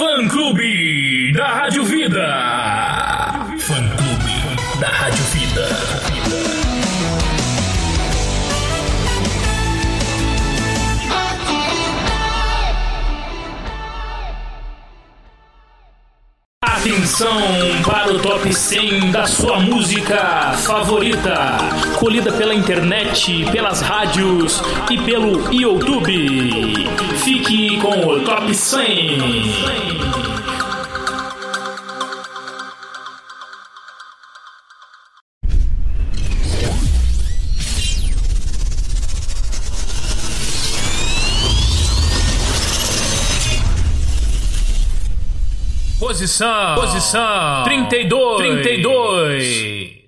Fã Clube da Rádio Vida. Fã Clube da Rádio Vida. Atenção para o top 100 da sua música favorita, colhida pela internet, pelas rádios e pelo YouTube. Fique com o top 100. Posição, posição. 32, 32.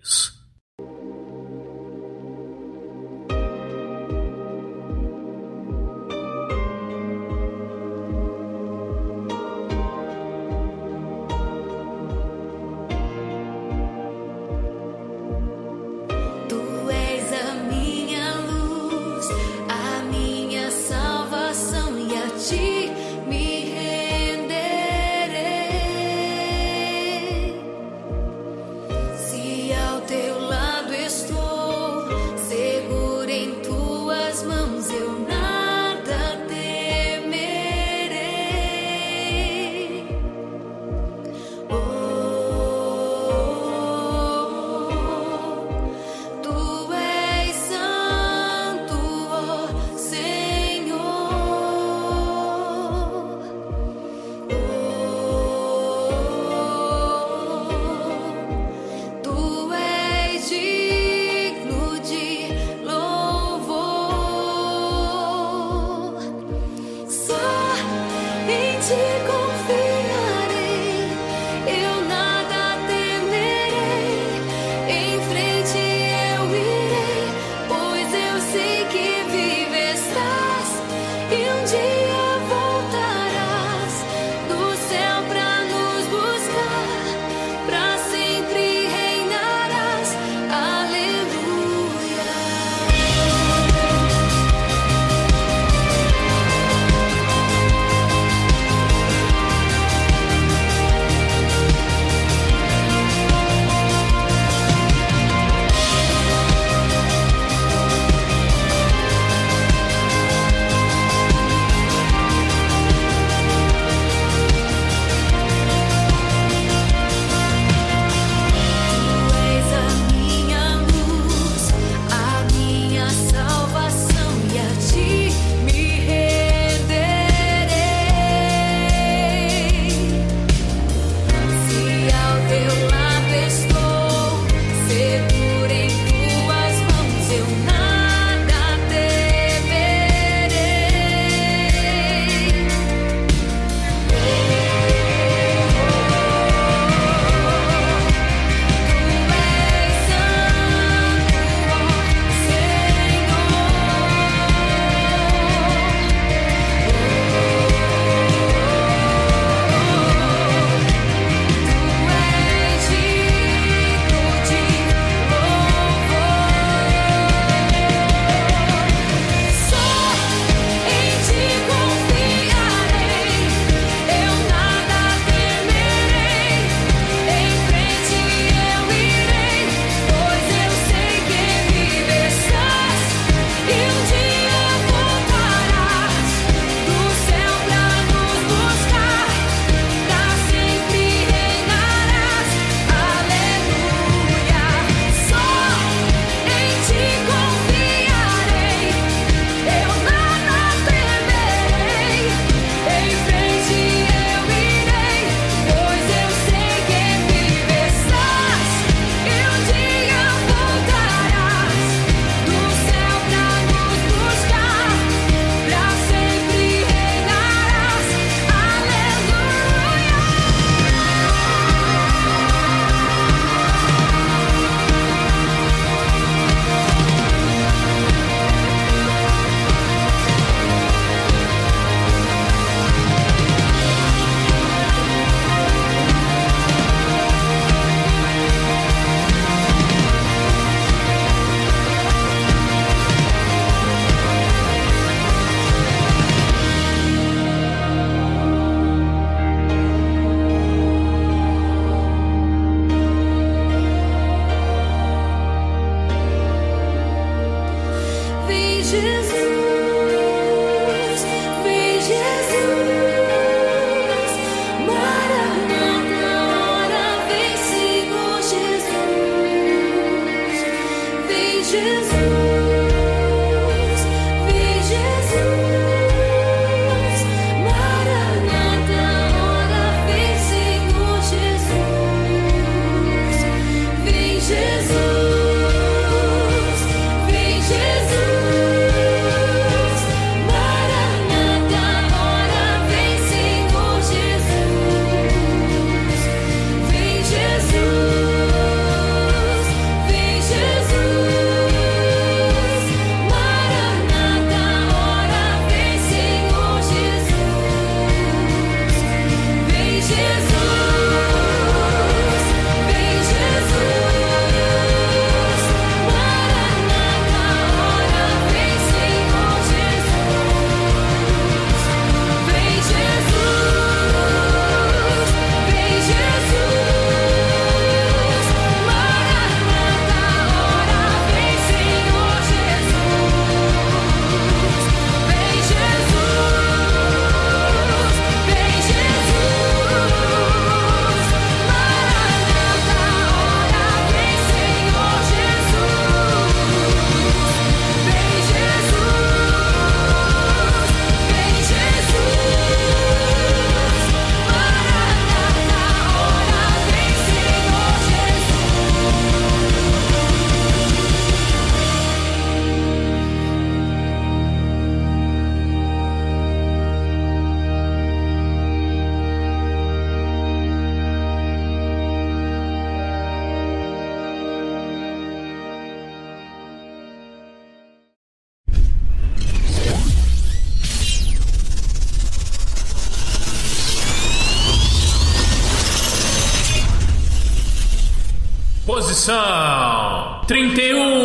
Conexão 31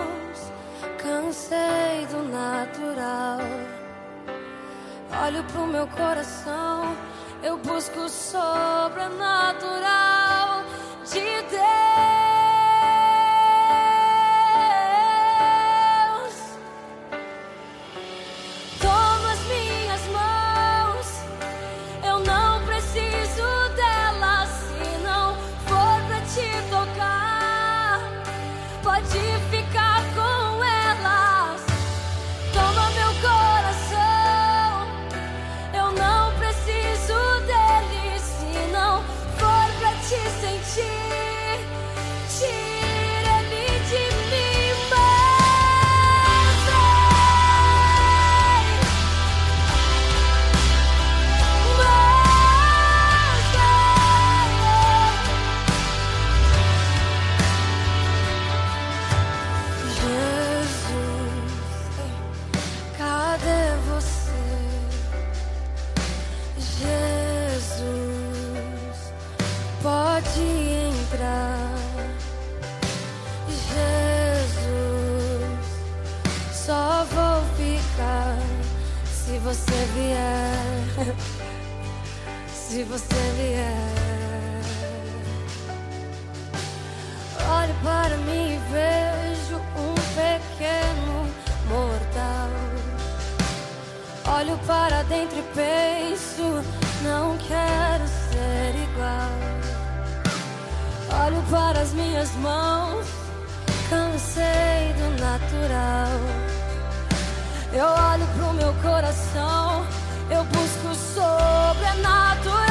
mãos. Cansei do natural. Olho pro meu coração, eu busco o sobrenatural de Deus. Olho para dentro e penso, não quero ser igual. Olho para as minhas mãos, cansei do natural. Eu olho pro meu coração, eu busco o sobrenatural.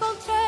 encontrei.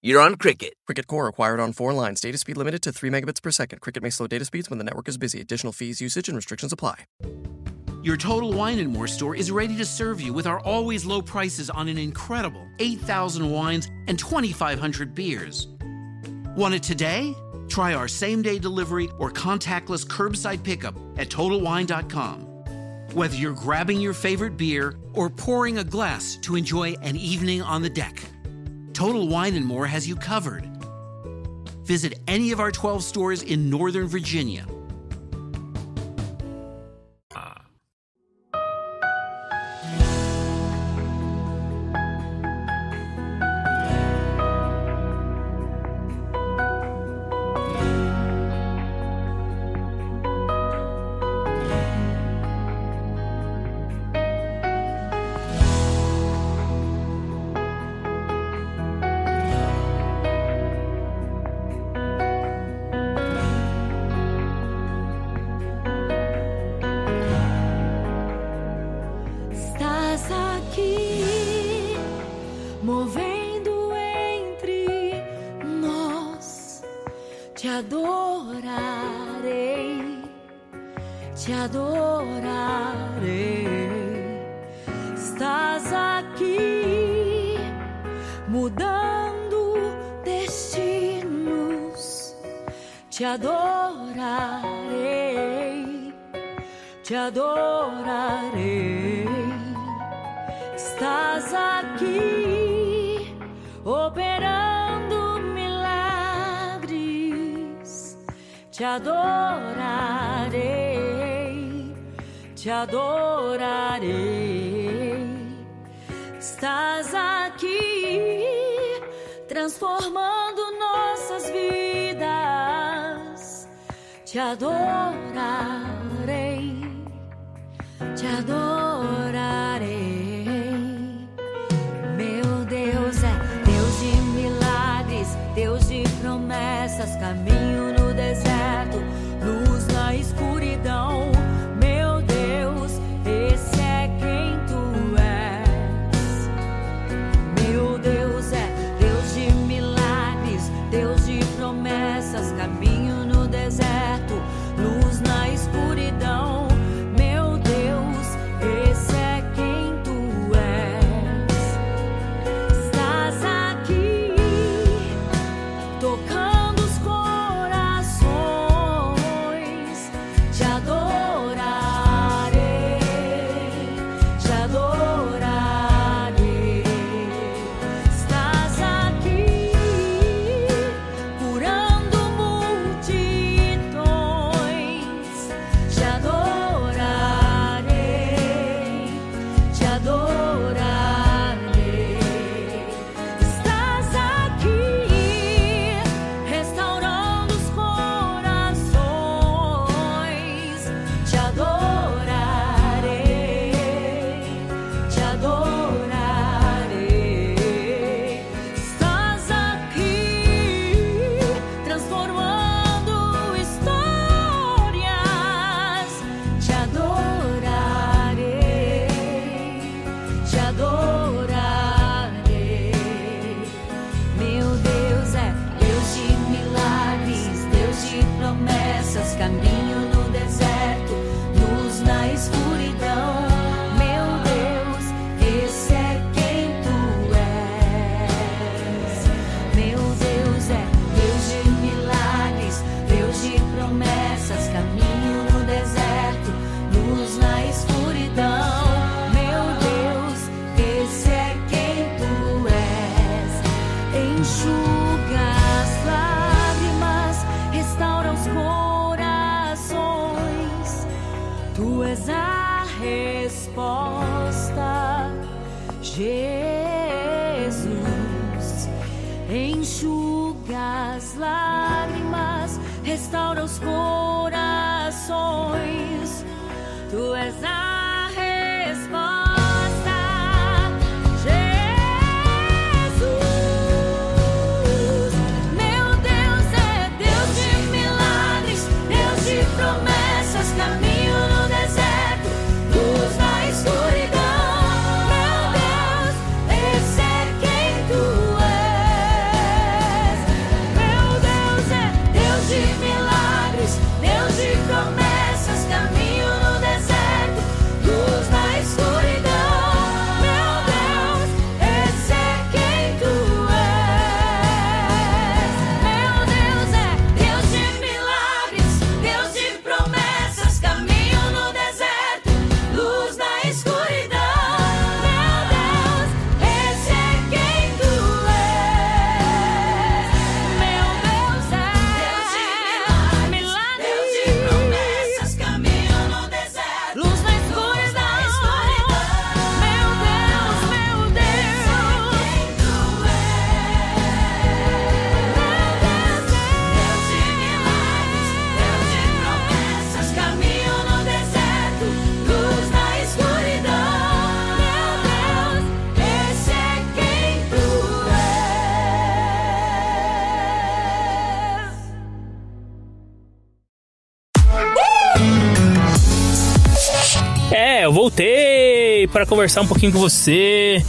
you're on Cricket. Cricket Core acquired on four lines. Data speed limited to 3 megabits per second. Cricket may slow data speeds when the network is busy. Additional fees, usage, and restrictions apply. Your Total Wine and More store is ready to serve you with our always low prices on an incredible 8,000 wines and 2,500 beers. Want it today? Try our same day delivery or contactless curbside pickup at TotalWine.com. Whether you're grabbing your favorite beer or pouring a glass to enjoy an evening on the deck, Total Wine and More has you covered. Visit any of our 12 stores in Northern Virginia. 霞多 para conversar um pouquinho com você.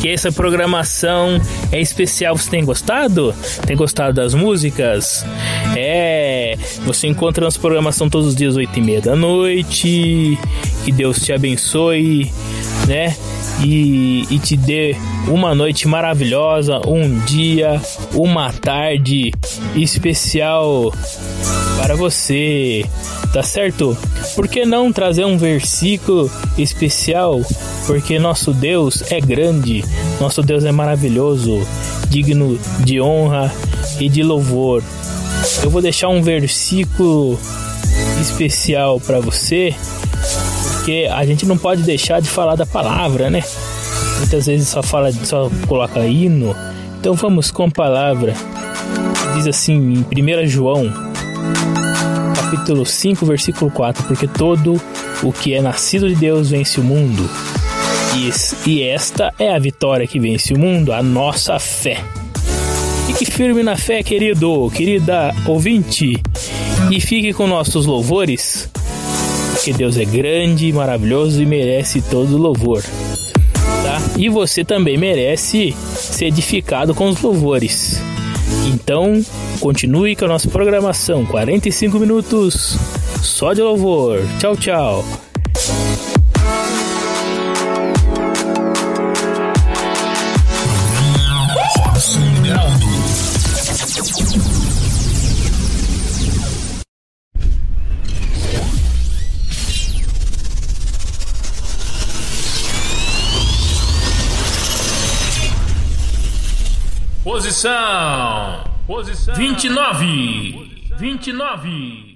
Que essa programação é especial. Você tem gostado? Tem gostado das músicas? É, você encontra nossa programação todos os dias, 8 e meia da noite. Que Deus te abençoe, né? E, e te dê uma noite maravilhosa, um dia, uma tarde especial para você, tá certo? Por que não trazer um versículo especial? Porque nosso Deus é grande, nosso Deus é maravilhoso, digno de honra e de louvor. Eu vou deixar um versículo especial para você, porque a gente não pode deixar de falar da palavra, né? Muitas vezes só fala, só coloca hino. Então vamos com a palavra. Diz assim em 1 João capítulo 5, versículo 4, porque todo o que é nascido de Deus vence o mundo. E, es- esta é a vitória que vence o mundo, a nossa fé. Fique firme na fé, querido, querida ouvinte, e fique com nossos louvores, porque Deus é grande, maravilhoso e merece todo louvor. Tá? E você também merece ser edificado com os louvores. Então, continue com a nossa programação. 45 minutos só de louvor. Tchau, tchau. Posição. Posição. 29. 29.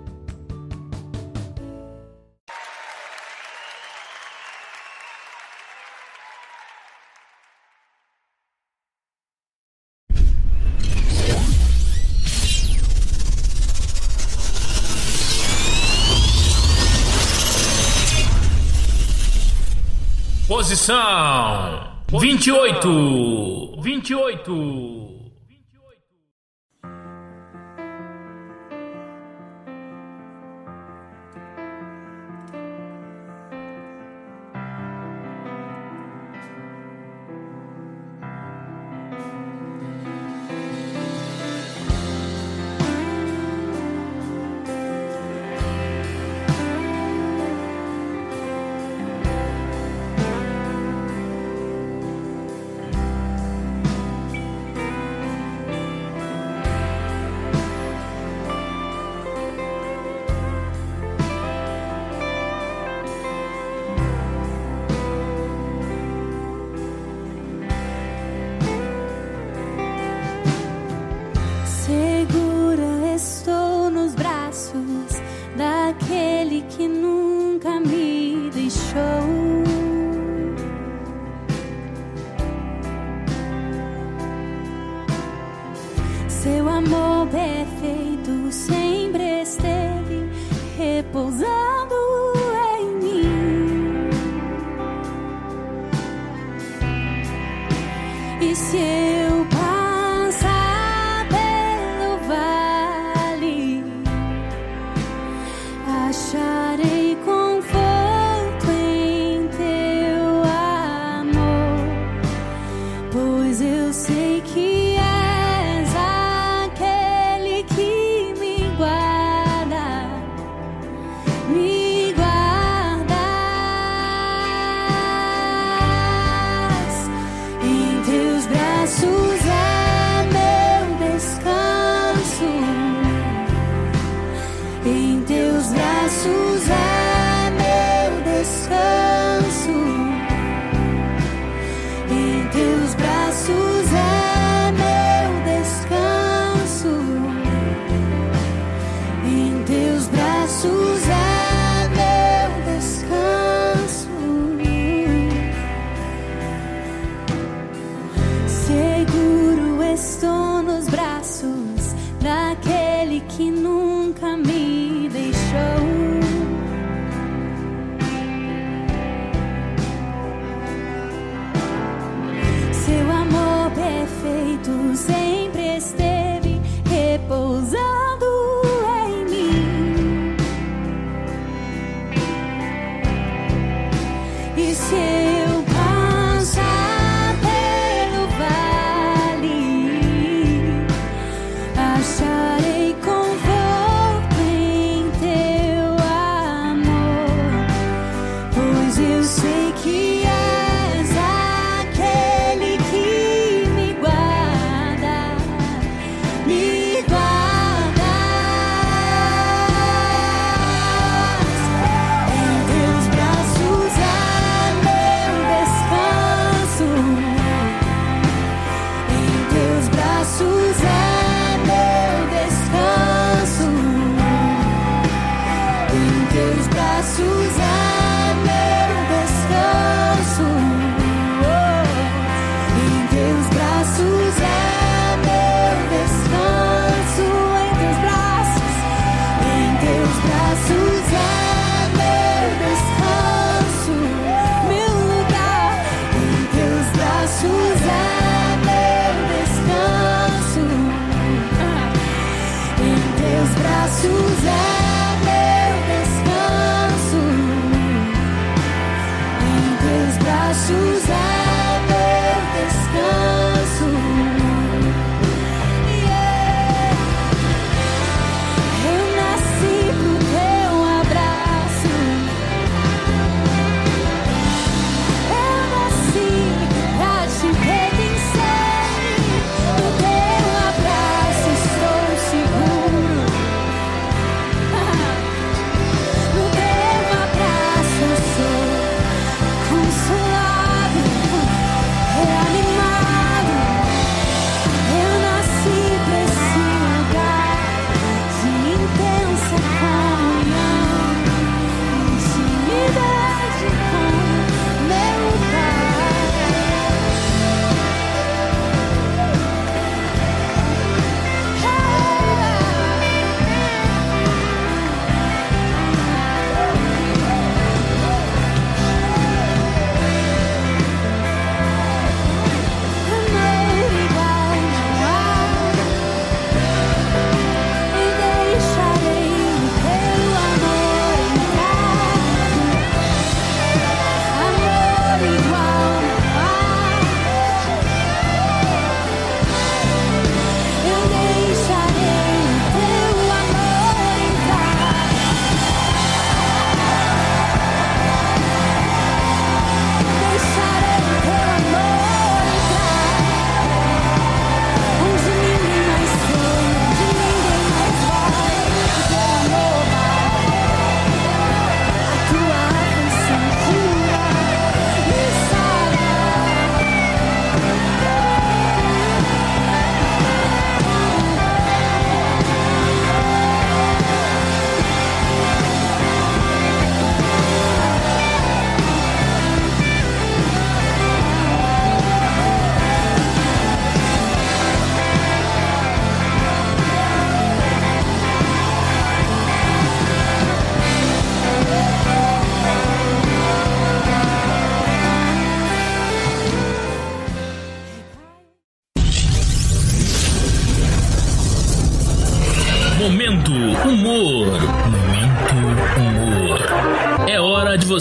Posição 28. 28. 谢谢。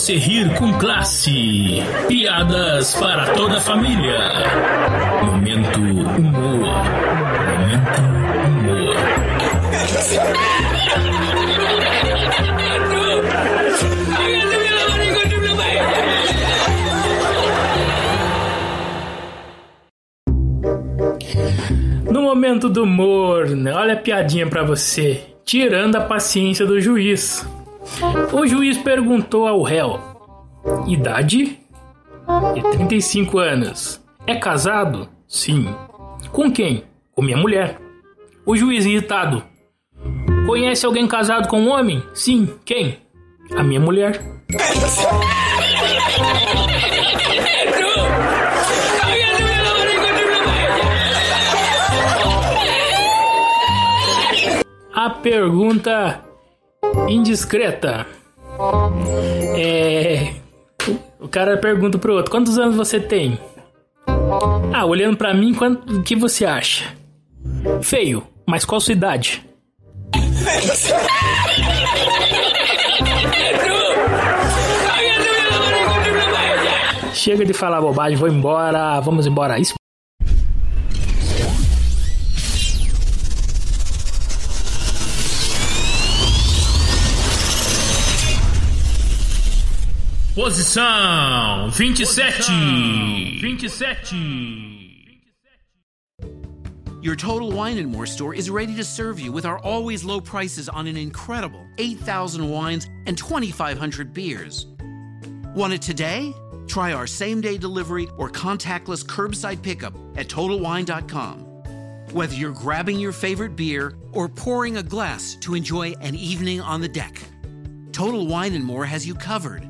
Você rir com classe. Piadas para toda a família. Momento humor. Momento humor. No momento do humor, olha a piadinha pra você, tirando a paciência do juiz. O juiz perguntou ao réu: idade? E 35 anos. É casado? Sim. Com quem? Com minha mulher. O juiz irritado: Conhece alguém casado com um homem? Sim. Quem? A minha mulher. A pergunta indiscreta. É. O cara pergunta pro outro: Quantos anos você tem? Ah, olhando pra mim, quanto, o que você acha? Feio, mas qual sua idade? Chega de falar bobagem, vou embora, vamos embora. Isso. Posição 27. 27. Your Total Wine and More store is ready to serve you with our always low prices on an incredible 8,000 wines and 2,500 beers. Want it today? Try our same day delivery or contactless curbside pickup at TotalWine.com. Whether you're grabbing your favorite beer or pouring a glass to enjoy an evening on the deck, Total Wine and More has you covered.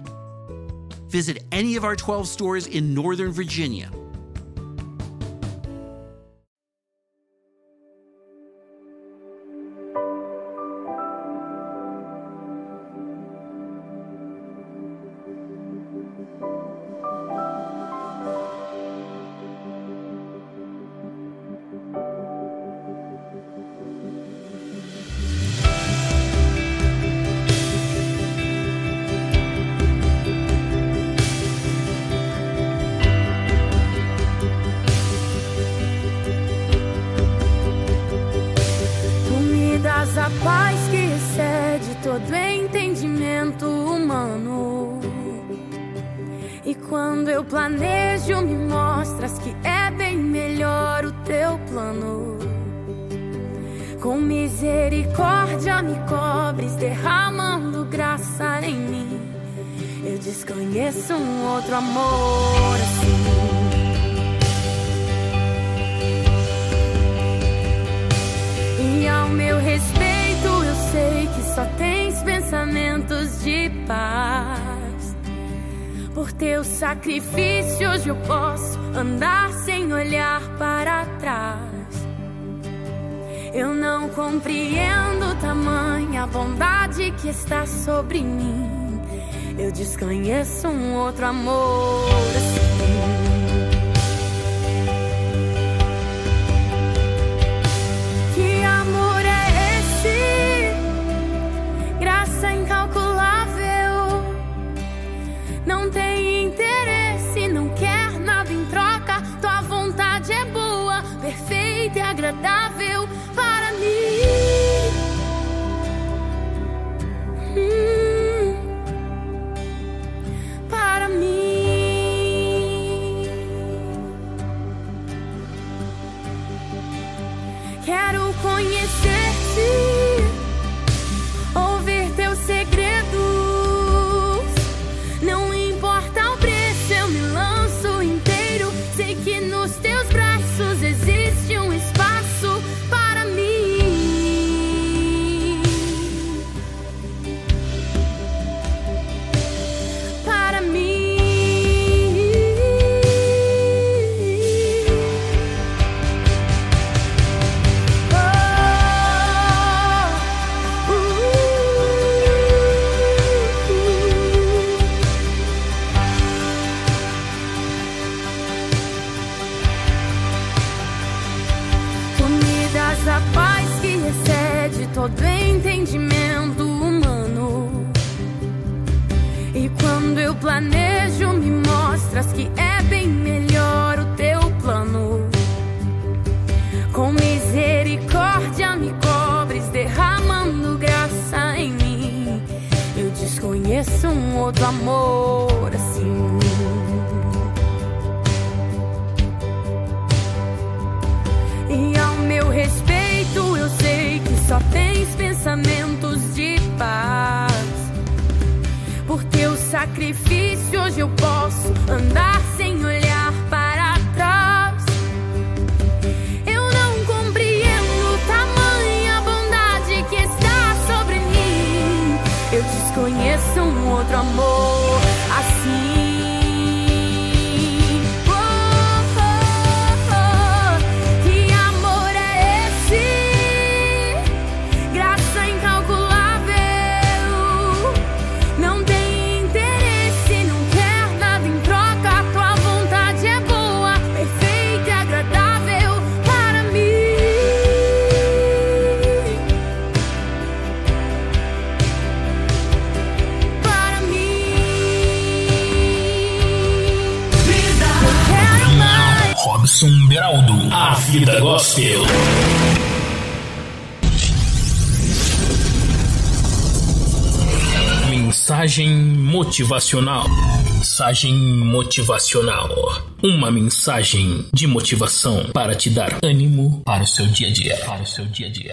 Visit any of our 12 stores in Northern Virginia. Agradável outro amor assim. E ao meu respeito, eu sei que só tens pensamentos de paz. Por teu sacrifício, hoje eu posso andar amor Vida Gospel. Mensagem motivacional. Mensagem motivacional. Uma mensagem de motivação para te dar ânimo para o seu dia a dia. Para o seu dia a dia.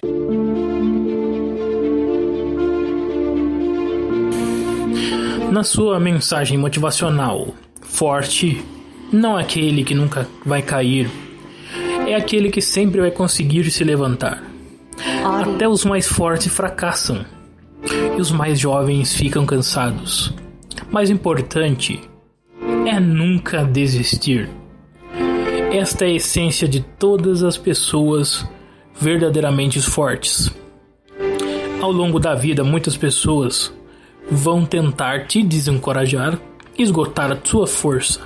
Na sua mensagem motivacional, forte não é aquele que nunca vai cair, é aquele que sempre vai conseguir se levantar. Até os mais fortes fracassam e os mais jovens ficam cansados. Mais importante é nunca desistir. Esta é a essência de todas as pessoas verdadeiramente fortes. Ao longo da vida, muitas pessoas vão tentar te desencorajar, esgotar a sua força.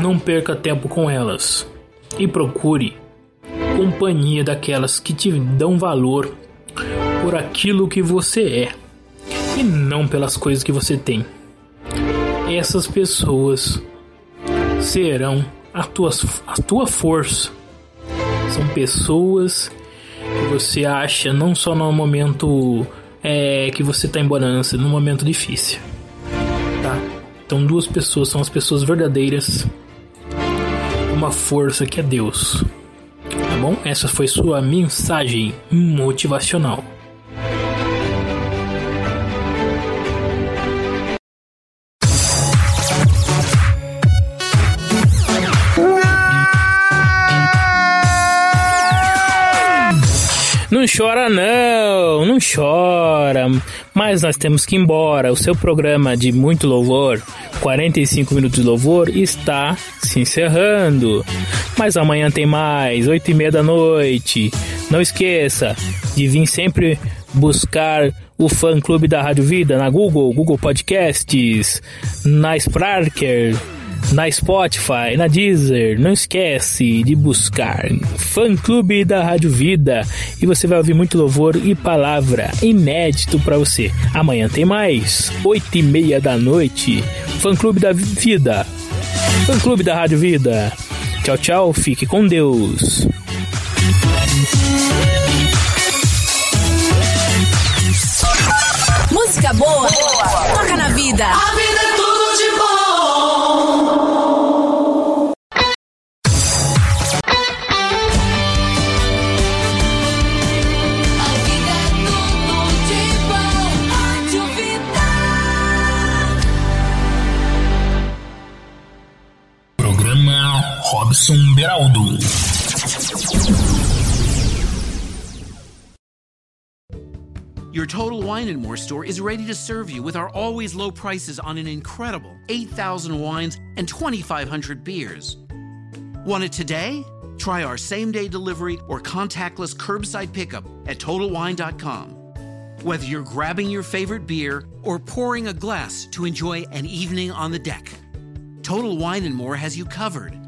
Não perca tempo com elas e procure companhia daquelas que te dão valor por aquilo que você é e não pelas coisas que você tem. Essas pessoas serão a tua, a tua força. São pessoas que você acha não só no momento é, que você está em bonança, no momento difícil. Tá? Então, duas pessoas são as pessoas verdadeiras. Uma força que é Deus. Tá bom? Essa foi sua mensagem motivacional. Chora não, não chora. Mas nós temos que ir embora. O seu programa de muito louvor, 45 minutos de louvor, está se encerrando. Mas amanhã tem mais, 8 e meia da noite. Não esqueça de vir sempre buscar o fã clube da Rádio Vida na Google, Google Podcasts, na Sparker, na Spotify, na Deezer. Não esquece de buscar Fã Clube da Rádio Vida e você vai ouvir muito louvor e palavra inédito para você. Amanhã tem mais, oito e meia da noite. Fã Clube da Vida, Fã Clube da Rádio Vida. Tchau, tchau, fique com Deus. Música boa, toca na vida. Robson Beraldo. Your Total Wine and More store is ready to serve you with our always low prices on an incredible 8,000 wines and 2,500 beers. Want it today? Try our same day delivery or contactless curbside pickup at TotalWine.com. Whether you're grabbing your favorite beer or pouring a glass to enjoy an evening on the deck, Total Wine and More has you covered.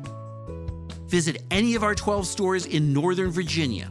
Visit any of our 12 stores in Northern Virginia